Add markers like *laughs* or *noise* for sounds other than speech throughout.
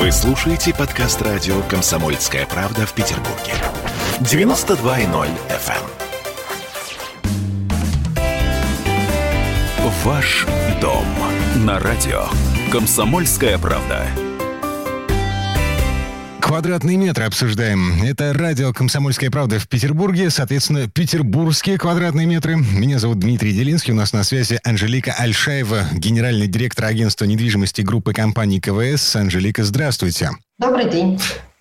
Вы слушаете подкаст радио «Комсомольская правда» в Петербурге. 92.0 FM. эм. Ваш дом на радио «Комсомольская правда». Квадратные метры обсуждаем. Это радио «Комсомольская правда» в Петербурге, соответственно, петербургские квадратные метры. Меня зовут Дмитрий Делинский, у нас на связи Анжелика Альшаева, генеральный директор агентства недвижимости группы компаний КВС. Анжелика, здравствуйте. Добрый день.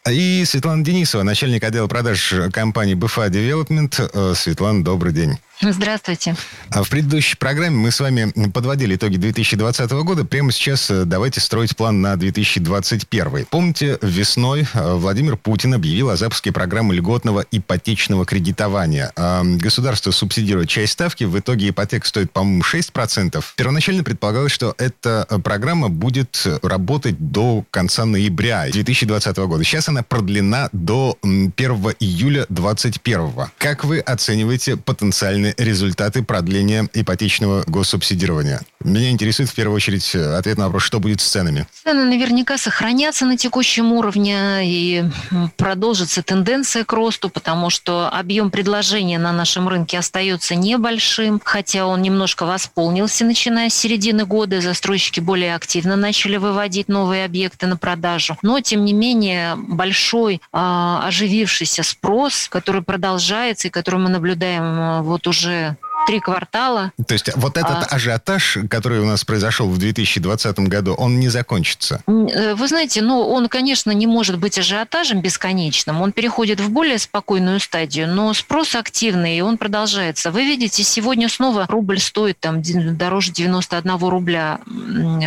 И Светлана Денисова, начальник отдела продаж компании БФА Девелопмент. Э, Светлана, добрый день. Здравствуйте. А в предыдущей программе мы с вами подводили итоги 2020 года. Прямо сейчас э, давайте строить план на 2021. Помните, весной э, Владимир Путин объявил о запуске программы льготного ипотечного кредитования. А, государство субсидирует часть ставки, в итоге ипотека стоит, по-моему, 6%. Первоначально предполагалось, что эта программа будет работать до конца ноября 2020 года. Сейчас она продлена до 1 июля 2021. Как вы оцениваете потенциальный результаты продления ипотечного госсубсидирования? Меня интересует в первую очередь э, ответ на вопрос, что будет с ценами. Цены наверняка сохранятся на текущем уровне и продолжится тенденция к росту, потому что объем предложения на нашем рынке остается небольшим, хотя он немножко восполнился, начиная с середины года. Застройщики более активно начали выводить новые объекты на продажу. Но, тем не менее, большой а, оживившийся спрос, который продолжается и который мы наблюдаем а, вот уже три квартала. То есть вот этот а... ажиотаж, который у нас произошел в 2020 году, он не закончится? Э, вы знаете, ну, он, конечно, не может быть ажиотажем бесконечным. Он переходит в более спокойную стадию, но спрос активный, и он продолжается. Вы видите, сегодня снова рубль стоит там дороже 91 рубля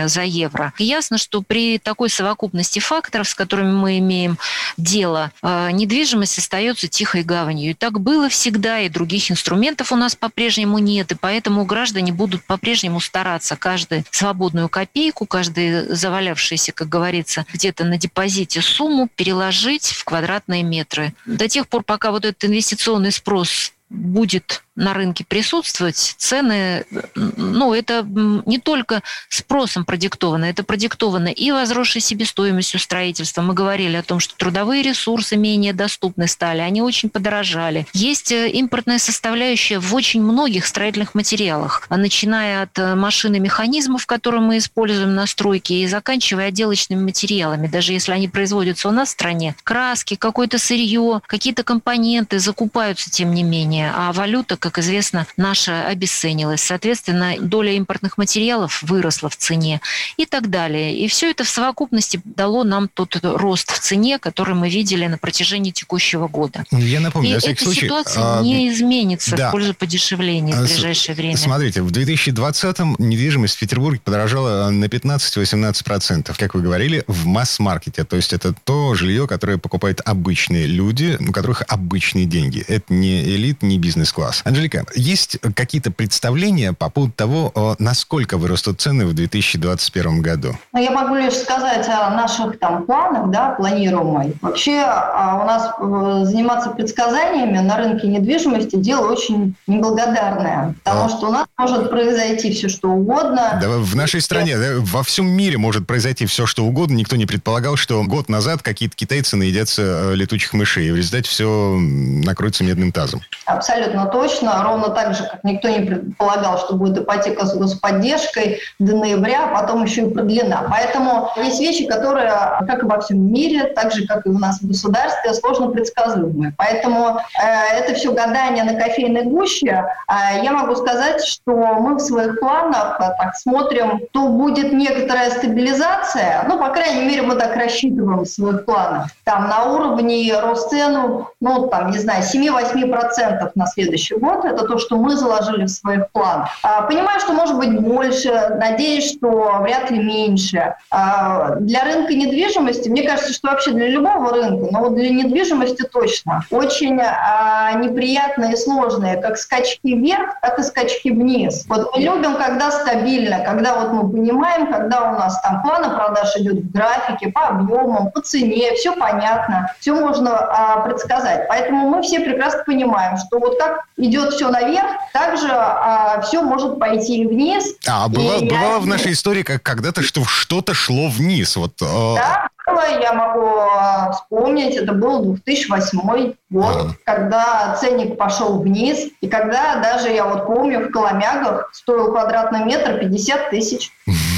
за евро. И ясно, что при такой совокупности факторов, с которыми мы имеем дело, э, недвижимость остается тихой гаванью. И так было всегда, и других инструментов у нас по-прежнему по-прежнему нет, и поэтому граждане будут по-прежнему стараться каждую свободную копейку, каждый завалявшийся, как говорится, где-то на депозите сумму переложить в квадратные метры. До тех пор, пока вот этот инвестиционный спрос будет на рынке присутствовать, цены, ну, это не только спросом продиктовано, это продиктовано и возросшей себестоимостью строительства. Мы говорили о том, что трудовые ресурсы менее доступны стали, они очень подорожали. Есть э, импортная составляющая в очень многих строительных материалах, начиная от э, машин и механизмов, которые мы используем на стройке, и заканчивая отделочными материалами. Даже если они производятся у нас в стране, краски, какое-то сырье, какие-то компоненты закупаются, тем не менее, а валюта как известно, наша обесценилась. Соответственно, доля импортных материалов выросла в цене и так далее. И все это в совокупности дало нам тот рост в цене, который мы видели на протяжении текущего года. Я напомню, и эта случай, ситуация а, не изменится да. в пользу подешевления в ближайшее время. Смотрите, в 2020-м недвижимость в Петербурге подорожала на 15-18%, как вы говорили, в масс-маркете. То есть это то жилье, которое покупают обычные люди, у которых обычные деньги. Это не элит, не бизнес-класс. Анжелика, есть какие-то представления по поводу того, э, насколько вырастут цены в 2021 году? Ну, я могу лишь сказать о наших там планах, да, планируемой. Вообще а, у нас э, заниматься предсказаниями на рынке недвижимости дело очень неблагодарное, потому а. что у нас может произойти все, что угодно. Да, в нашей стране, да, во всем мире может произойти все, что угодно. Никто не предполагал, что год назад какие-то китайцы наедятся э, летучих мышей, и в результате все накроется медным тазом. Абсолютно точно. Ровно так же, как никто не предполагал, что будет ипотека с господдержкой до ноября, а потом еще и продлена. Поэтому есть вещи, которые, как и во всем мире, так же, как и у нас в государстве, сложно предсказуемые. Поэтому э, это все гадание на кофейной гуще. Э, я могу сказать, что мы в своих планах э, так смотрим, то будет некоторая стабилизация, ну, по крайней мере, мы так рассчитываем в своих планах, там на уровне рост цену, ну, там, не знаю, 7-8% на следующий год. Это то, что мы заложили в своих планах. Понимаю, что может быть больше, надеюсь, что вряд ли меньше. А, для рынка недвижимости, мне кажется, что вообще для любого рынка, но вот для недвижимости точно, очень а, неприятные и сложные, как скачки вверх, так и скачки вниз. Вот мы любим, когда стабильно, когда вот мы понимаем, когда у нас там планы продаж идет в графике, по объемам, по цене, все понятно, все можно а, предсказать. Поэтому мы все прекрасно понимаем, что вот как идет все наверх, также а, все может пойти вниз. А, бывало, и бывало в нашей истории как когда-то, что что-то шло вниз. Вот, э, да, было, я могу а, вспомнить, это был 2008 год, ага. когда ценник пошел вниз, и когда даже, я вот помню, в Коломягах стоил квадратный метр 50 тысяч. *laughs*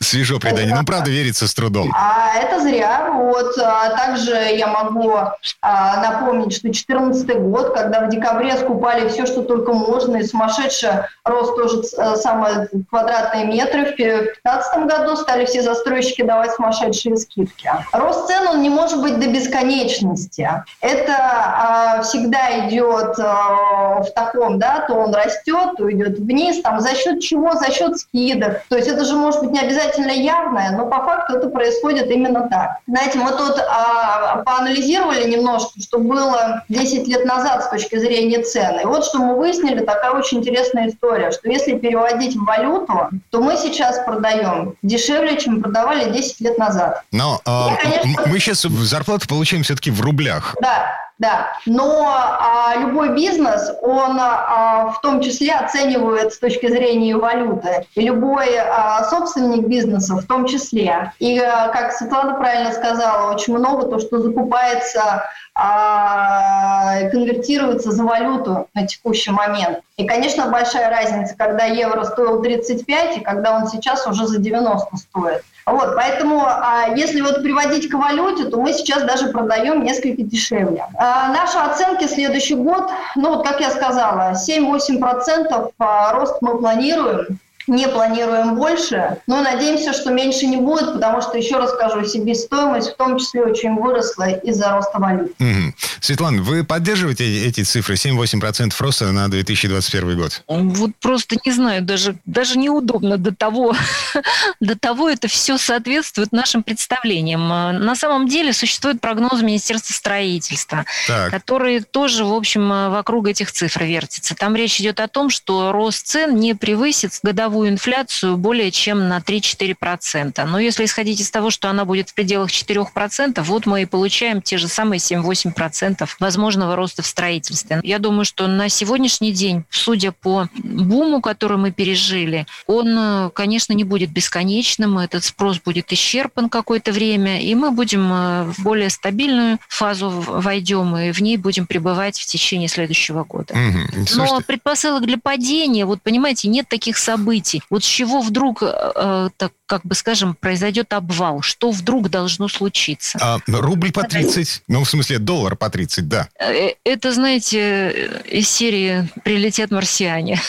Свежо предание. Ну, правда, верится с трудом. А это зря. Вот. А также я могу а, напомнить, что 2014 год, когда в декабре скупали все, что только можно, и сумасшедший рост тоже э, самые квадратные метры. В 2015 году стали все застройщики давать сумасшедшие скидки. Рост цен, он не может быть до бесконечности. Это а, всегда идет в таком, да, то он растет, то идет вниз. Там за счет чего? За счет скидок. То есть это же может быть не обязательно явное, но по факту это происходит именно так. Знаете, мы тут а, поанализировали немножко, что было 10 лет назад с точки зрения цен. И вот что мы выяснили, такая очень интересная история, что если переводить в валюту, то мы сейчас продаем дешевле, чем продавали 10 лет назад. Но а, конечно... мы сейчас зарплату получаем все-таки в рублях. Да, да. Но а, любой бизнес, он а, в том числе оценивает с точки зрения валюты. И любой а, собственник бизнеса в том числе. И, а, как Светлана правильно сказала, очень много то, что закупается а, конвертируется за валюту на текущий момент. И, конечно, большая разница, когда евро стоил 35 и когда он сейчас уже за 90 стоит. Вот, поэтому, а, если вот приводить к валюте, то мы сейчас даже продаем несколько дешевле. А, наши оценки следующий год, ну вот как я сказала, 7-8% а, рост мы планируем не планируем больше, но надеемся, что меньше не будет, потому что, еще раз скажу, себестоимость в том числе очень выросла из-за роста валют. Угу. Светлана, вы поддерживаете эти цифры, 7-8% роста на 2021 год? Вот просто не знаю, даже, даже неудобно до того, *laughs* до того это все соответствует нашим представлениям. На самом деле существует прогноз Министерства строительства, так. который тоже, в общем, вокруг этих цифр вертится. Там речь идет о том, что рост цен не превысит годовую годовую инфляцию более чем на 3-4%. Но если исходить из того, что она будет в пределах 4%, вот мы и получаем те же самые 7-8% возможного роста в строительстве. Я думаю, что на сегодняшний день, судя по буму, который мы пережили, он, конечно, не будет бесконечным, этот спрос будет исчерпан какое-то время, и мы будем э, в более стабильную фазу войдем, и в ней будем пребывать в течение следующего года. Угу. Но предпосылок для падения, вот понимаете, нет таких событий, событий. Вот с чего вдруг, э, так как бы скажем, произойдет обвал? Что вдруг должно случиться? А, рубль по 30, ну, в смысле, доллар по 30, да. Э, это, знаете, из серии «Прилетят марсиане».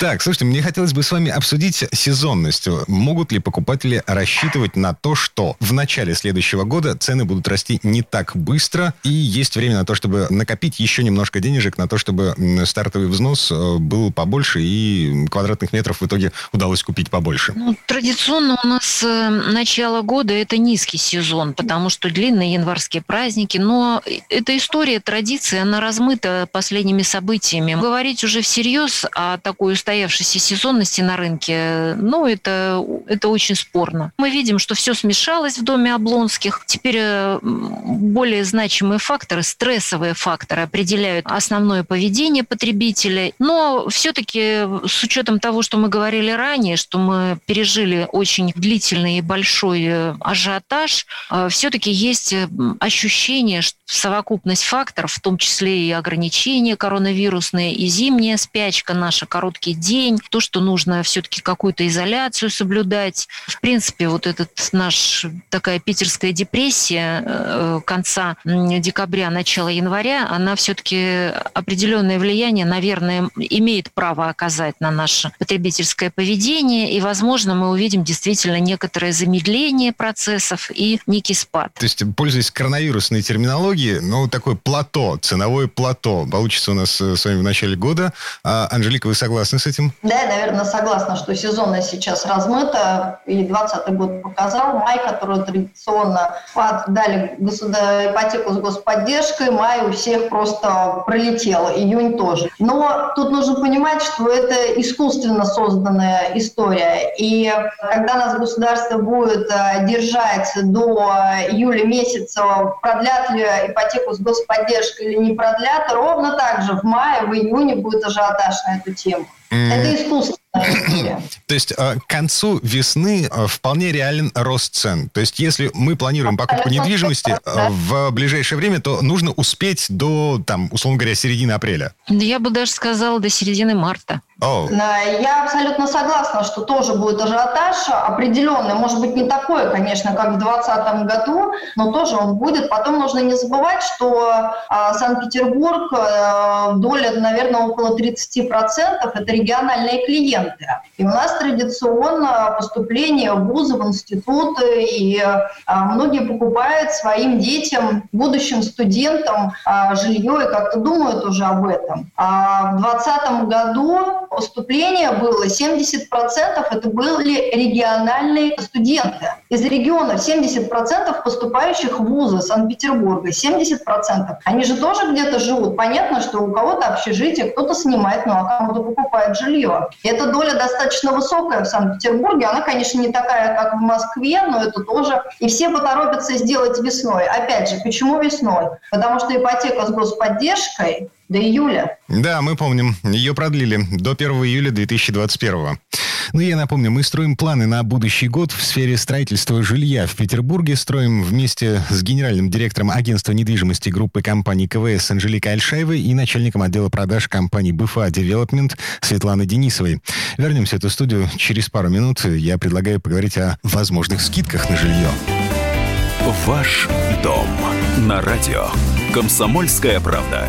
Так, слушайте, мне хотелось бы с вами обсудить сезонность. Могут ли покупатели рассчитывать на то, что в начале следующего года цены будут расти не так быстро, и есть время на то, чтобы накопить еще немножко денежек на то, чтобы стартовый взнос э, был побольше, и квадратных метров в итоге удалось купить побольше? Ну, традиционно у нас э, начало года – это низкий сезон, потому что длинные январские праздники, но эта история, традиция, она размыта последними событиями. Говорить уже всерьез всерьез о такой устоявшейся сезонности на рынке, ну, это, это очень спорно. Мы видим, что все смешалось в доме Облонских. Теперь э, более значимые факторы, стрессовые факторы определяют основное поведение потребителя. Но все-таки с учетом того, что мы говорили ранее, что мы пережили очень длительный и большой э, ажиотаж, э, все-таки есть ощущение, что совокупность факторов, в том числе и ограничения коронавирусные, и зимняя спячка наша, короткий день, то, что нужно все-таки какую-то изоляцию соблюдать. В принципе, вот этот наш такая питерская депрессия э, конца декабря, начала января, она все-таки определенное влияние, наверное, имеет право оказать на наше потребительское поведение, и, возможно, мы увидим действительно некоторое замедление процессов и некий спад. То есть, пользуясь коронавирусной терминологией, ну, такое плато, ценовое плато получится у нас э, с вами в начале года. А, Анжелика, вы согласны с этим? Да, я, наверное, согласна, что сезонность сейчас размыта. И 2020 год показал. Май, который традиционно дали государ... ипотеку с господдержкой, май у всех просто пролетел. Июнь тоже. Но тут нужно понимать, что это искусственно созданная история. И когда нас государство будет э, держать до июля месяца, продлят ли ипотеку с господдержкой или не продлят, ровно так же в мае, в июне будет ажиотаж ажиотаж на эту тему. Mm. Это искусственно То есть э, к концу весны э, вполне реален рост цен. То есть если мы планируем покупку недвижимости в ближайшее время, то нужно успеть до, там, условно говоря, середины апреля. Я бы даже сказала до середины марта. Oh. Я абсолютно согласна, что тоже будет ажиотаж определенный. Может быть, не такой, конечно, как в 2020 году, но тоже он будет. Потом нужно не забывать, что а, Санкт-Петербург, а, доля, наверное, около 30% это региональные клиенты. И у нас традиционно поступление в вузы, в институты, и а, многие покупают своим детям, будущим студентам а, жилье и как-то думают уже об этом. А в 2020 году поступления было 70% это были региональные студенты. Из регионов 70% поступающих в вузы Санкт-Петербурга, 70%. Они же тоже где-то живут. Понятно, что у кого-то общежитие, кто-то снимает, ну а кому-то покупает жилье. И эта доля достаточно высокая в Санкт-Петербурге. Она, конечно, не такая, как в Москве, но это тоже. И все поторопятся сделать весной. Опять же, почему весной? Потому что ипотека с господдержкой до июля. Да, мы помним. Ее продлили до 1 июля 2021. Ну, я напомню, мы строим планы на будущий год в сфере строительства жилья в Петербурге. Строим вместе с генеральным директором агентства недвижимости группы компаний КВС Анжеликой Альшаевой и начальником отдела продаж компании БФА Девелопмент Светланой Денисовой. Вернемся в эту студию через пару минут. Я предлагаю поговорить о возможных скидках на жилье. Ваш дом на радио. Комсомольская правда.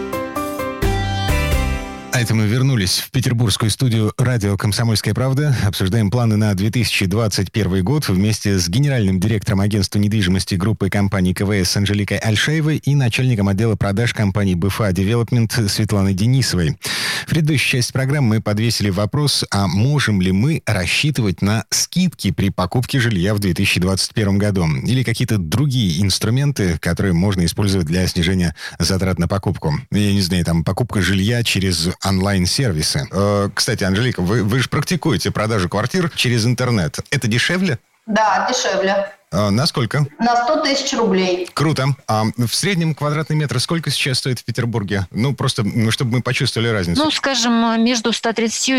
А это мы вернулись в петербургскую студию радио «Комсомольская правда». Обсуждаем планы на 2021 год вместе с генеральным директором агентства недвижимости группы компании КВС Анжеликой Альшаевой и начальником отдела продаж компании БФА Девелопмент Светланой Денисовой. В предыдущей части программы мы подвесили вопрос, а можем ли мы рассчитывать на скидки при покупке жилья в 2021 году? Или какие-то другие инструменты, которые можно использовать для снижения затрат на покупку? Я не знаю, там покупка жилья через онлайн-сервисы. Э, кстати, Анжелика, вы, вы же практикуете продажу квартир через интернет. Это дешевле? Да, дешевле. А, на сколько? На 100 тысяч рублей. Круто. А в среднем квадратный метр сколько сейчас стоит в Петербурге? Ну, просто, ну, чтобы мы почувствовали разницу. Ну, скажем, между 130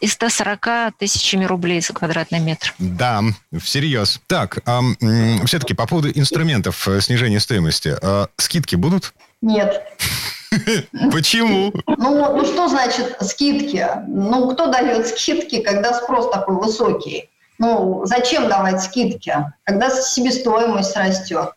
и 140 тысячами рублей за квадратный метр. Да, всерьез. Так, а, все-таки по поводу инструментов э, снижения стоимости. А, скидки будут? Нет. *laughs* *laughs* Почему? Ну, ну что значит скидки? Ну, кто дает скидки, когда спрос такой высокий? Ну, зачем давать скидки, когда себестоимость растет?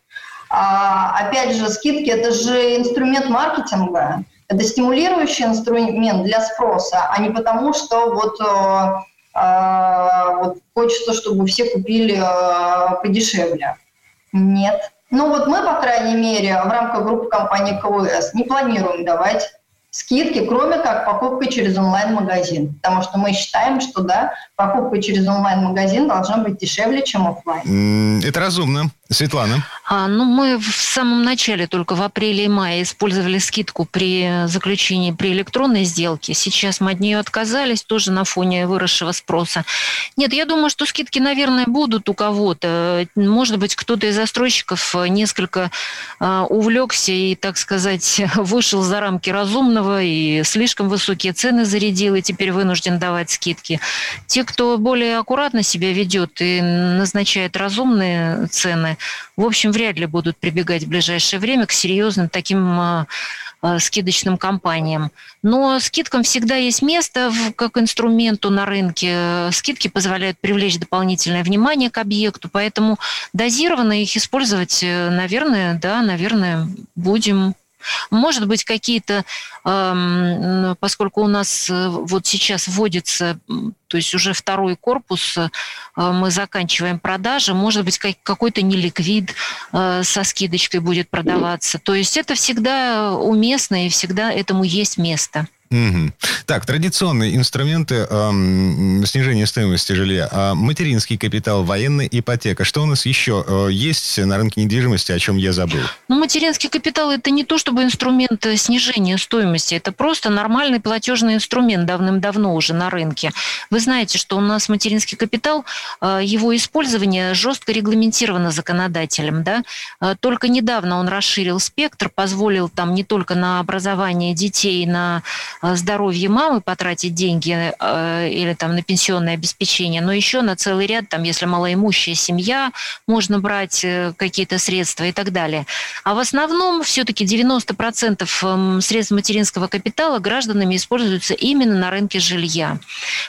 А, опять же, скидки – это же инструмент маркетинга. Это стимулирующий инструмент для спроса, а не потому, что вот, э, э, вот хочется, чтобы все купили э, подешевле. Нет. Ну вот мы, по крайней мере, в рамках группы компании КВС не планируем давать скидки, кроме как покупкой через онлайн-магазин. Потому что мы считаем, что да, покупка через онлайн-магазин должна быть дешевле, чем офлайн. Это разумно. Светлана. А, ну, мы в самом начале, только в апреле и мае, использовали скидку при заключении при электронной сделке. Сейчас мы от нее отказались, тоже на фоне выросшего спроса. Нет, я думаю, что скидки, наверное, будут у кого-то. Может быть, кто-то из застройщиков несколько а, увлекся и, так сказать, *laughs* вышел за рамки разумного и слишком высокие цены зарядил, и теперь вынужден давать скидки. Те, кто более аккуратно себя ведет и назначает разумные цены, в общем, вряд ли будут прибегать в ближайшее время к серьезным таким а, а, скидочным кампаниям. Но скидкам всегда есть место как инструменту на рынке. Скидки позволяют привлечь дополнительное внимание к объекту, поэтому дозированно их использовать, э, наверное, да, наверное, будем. Может быть, какие-то, поскольку у нас э, вот сейчас вводится, то есть уже второй корпус, э, мы заканчиваем продажи, может быть, какой-то неликвид э, со скидочкой будет продаваться. То есть это всегда уместно и всегда этому есть место. Угу. Так, традиционные инструменты эм, снижения стоимости жилья. А материнский капитал, военная ипотека. Что у нас еще э, есть на рынке недвижимости, о чем я забыл? Ну, материнский капитал это не то чтобы инструмент снижения стоимости, это просто нормальный платежный инструмент давным-давно уже на рынке. Вы знаете, что у нас материнский капитал, э, его использование жестко регламентировано законодателем. Да? Э, только недавно он расширил спектр, позволил там не только на образование детей, на Э, здоровье мамы потратить деньги э, или там на пенсионное обеспечение, но еще на целый ряд, там, если малоимущая семья, можно брать э, какие-то средства и так далее. А в основном все-таки 90% эм, средств материнского капитала гражданами используются именно на рынке жилья.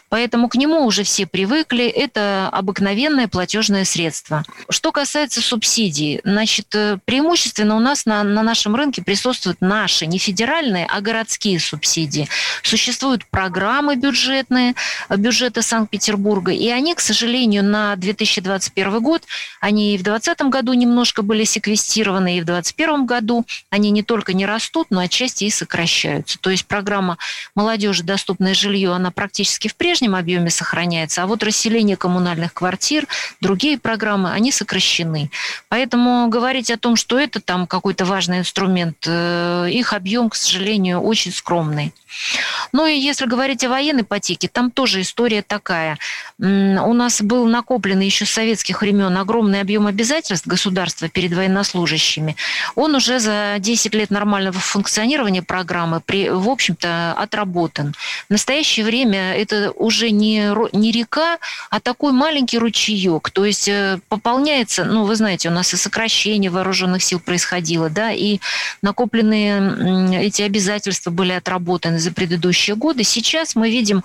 Поэтому к нему уже все привыкли. Это обыкновенное платежное средство. Что касается субсидий, значит, преимущественно у нас на, на нашем рынке присутствуют наши, не федеральные, а городские субсидии Существуют программы бюджетные, бюджета Санкт-Петербурга, и они, к сожалению, на 2021 год, они и в 2020 году немножко были секвестированы, и в 2021 году они не только не растут, но отчасти и сокращаются. То есть программа «Молодежи. Доступное жилье», она практически в прежнем объеме сохраняется, а вот расселение коммунальных квартир, другие программы, они сокращены. Поэтому говорить о том, что это там какой-то важный инструмент, э, их объем, к сожалению, очень скромный. Ну и если говорить о военной ипотеке, там тоже история такая. У нас был накоплен еще с советских времен огромный объем обязательств государства перед военнослужащими. Он уже за 10 лет нормального функционирования программы, при, в общем-то, отработан. В настоящее время это уже не, не река, а такой маленький ручеек. То есть э, пополняется, ну, вы знаете, у нас и сокращение вооруженных сил происходило, да, и накопленные эти обязательства были отработаны за предыдущие годы. Сейчас мы видим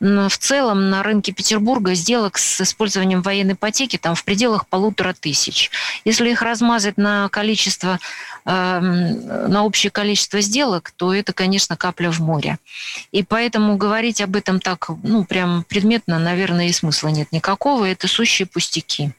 в целом на рынке Петербурга сделок с использованием военной ипотеки там в пределах полутора тысяч. Если их размазать на количество, эм, на общее количество сделок, то это, конечно, капля в море. И поэтому говорить об этом так, ну, прям предметно, наверное, и смысла нет никакого. Это сущие пустяки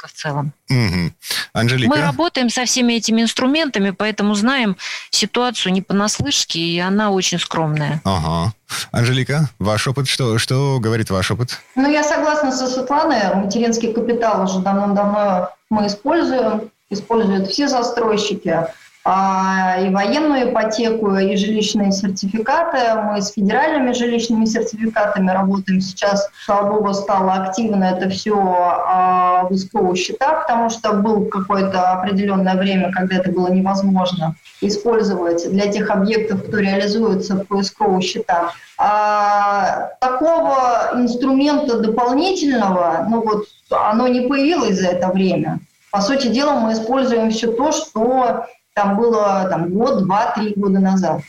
рынка в целом. Угу. Анжелика? Мы работаем со всеми этими инструментами, поэтому знаем ситуацию не понаслышке, и она очень скромная. Ага. Анжелика, ваш опыт, что, что говорит ваш опыт? Ну, я согласна со Светланой. Материнский капитал уже давно-давно мы используем, используют все застройщики. А, и военную ипотеку, и жилищные сертификаты. Мы с федеральными жилищными сертификатами работаем сейчас. Слава богу, стало активно это все а, в СКО счетах, потому что было какое-то определенное время, когда это было невозможно использовать для тех объектов, кто реализуется по СКО счетам. А такого инструмента дополнительного, ну вот, оно не появилось за это время. По сути дела, мы используем все то, что там было там, год, два, три года назад.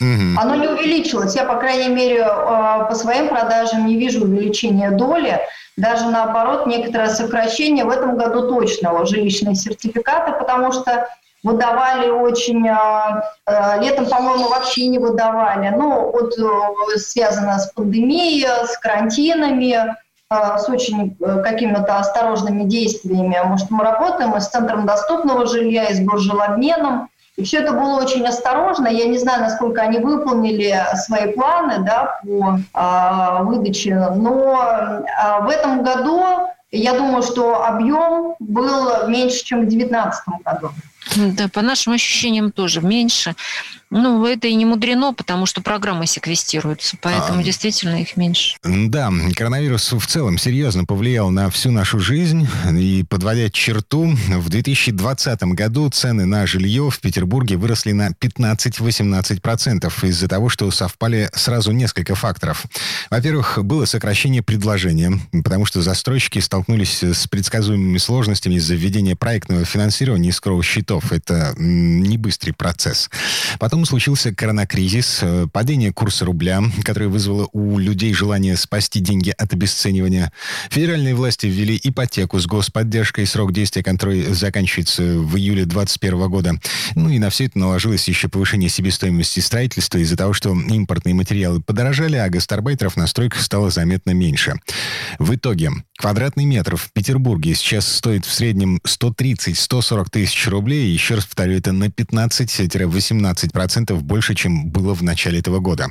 Угу. Оно не увеличилось. Я, по крайней мере, э, по своим продажам не вижу увеличения доли. Даже наоборот, некоторое сокращение в этом году точно жилищные сертификаты, потому что выдавали очень... Э, э, летом, по-моему, вообще не выдавали. Ну, вот связано с пандемией, с карантинами, с очень какими-то осторожными действиями. Может, мы работаем и с Центром доступного жилья, и с буржилобменом. И все это было очень осторожно. Я не знаю, насколько они выполнили свои планы да, по а, выдаче, но а, в этом году я думаю, что объем был меньше, чем в 2019 году. Да, по нашим ощущениям тоже меньше. Ну, это и не мудрено, потому что программы секвестируются, поэтому а, действительно их меньше. Да, коронавирус в целом серьезно повлиял на всю нашу жизнь. И подводя черту, в 2020 году цены на жилье в Петербурге выросли на 15-18% из-за того, что совпали сразу несколько факторов. Во-первых, было сокращение предложения, потому что застройщики столкнулись с предсказуемыми сложностями из-за введения проектного финансирования из кровосчетов. Это не быстрый процесс. Потом Потом случился коронакризис, э, падение курса рубля, которое вызвало у людей желание спасти деньги от обесценивания. Федеральные власти ввели ипотеку с господдержкой, срок действия которой заканчивается в июле 2021 года. Ну и на все это наложилось еще повышение себестоимости строительства из-за того, что импортные материалы подорожали, а гастарбайтеров на стройках стало заметно меньше. В итоге квадратный метр в Петербурге сейчас стоит в среднем 130-140 тысяч рублей. Еще раз повторю, это на 15-18% больше, чем было в начале этого года.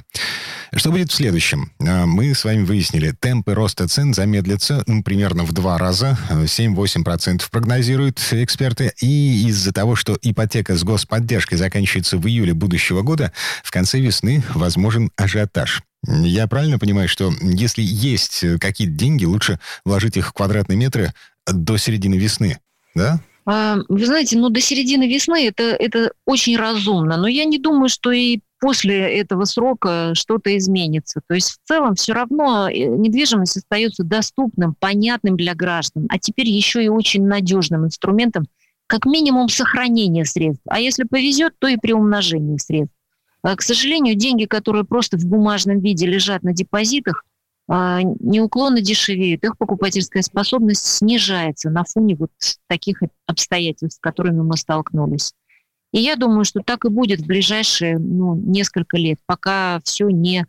Что будет в следующем? А, мы с вами выяснили, темпы роста цен замедлятся ну, примерно в два раза, 7-8% прогнозируют эксперты. И из-за того, что ипотека с господдержкой заканчивается в июле будущего года, в конце весны возможен ажиотаж. Я правильно понимаю, что если есть какие-то деньги, лучше вложить их в квадратные метры до середины весны, да? А, вы знаете, ну до середины весны это, это очень разумно, но я не думаю, что и после этого срока что-то изменится. То есть в целом все равно э, недвижимость остается доступным, понятным для граждан, а теперь еще и очень надежным инструментом, как минимум сохранения средств, а если повезет, то и при умножении средств. А, к сожалению, деньги, которые просто в бумажном виде лежат на депозитах, а, неуклонно дешевеют, их покупательская способность снижается на фоне вот таких обстоятельств, с которыми мы столкнулись. И я думаю, что так и будет в ближайшие ну, несколько лет, пока все не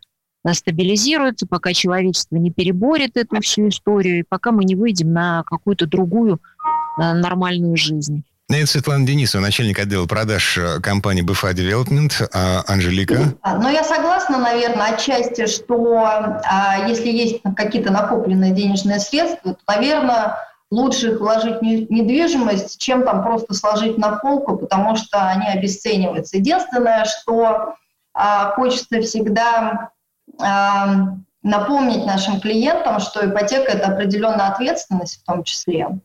стабилизируется, пока человечество не переборет эту всю историю, и пока мы не выйдем на какую-то другую а, нормальную жизнь. Это Светлана Денисова, начальник отдела продаж э, компании BFA Development. А Анжелика? Ну, я согласна, наверное, отчасти, что а, если есть какие-то накопленные денежные средства, то, наверное, лучше их вложить в недвижимость, чем там просто сложить на полку, потому что они обесцениваются. Единственное, что а, хочется всегда напомнить нашим клиентам, что ипотека – это определенная ответственность в том числе.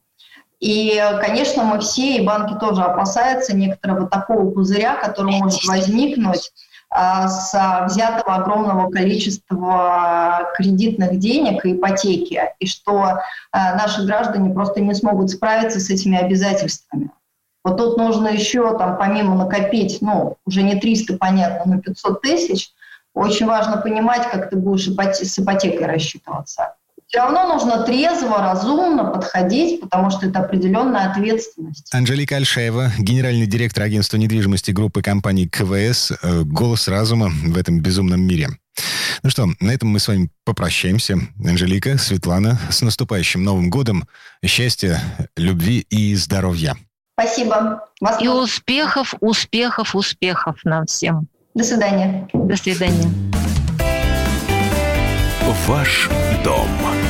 И, конечно, мы все, и банки тоже опасаются некоторого такого пузыря, который может возникнуть а, с взятого огромного количества кредитных денег и ипотеки, и что а, наши граждане просто не смогут справиться с этими обязательствами. Вот тут нужно еще, там, помимо накопить, ну, уже не 300, понятно, но 500 тысяч, очень важно понимать, как ты будешь с ипотекой рассчитываться. Все равно нужно трезво, разумно подходить, потому что это определенная ответственность. Анжелика Альшаева, генеральный директор агентства недвижимости группы компаний КВС, э, голос разума в этом безумном мире. Ну что, на этом мы с вами попрощаемся. Анжелика, Светлана, с наступающим Новым годом. Счастья, любви и здоровья. Спасибо. Вас и успехов, успехов, успехов нам всем. До свидания. До свидания. Ваш дом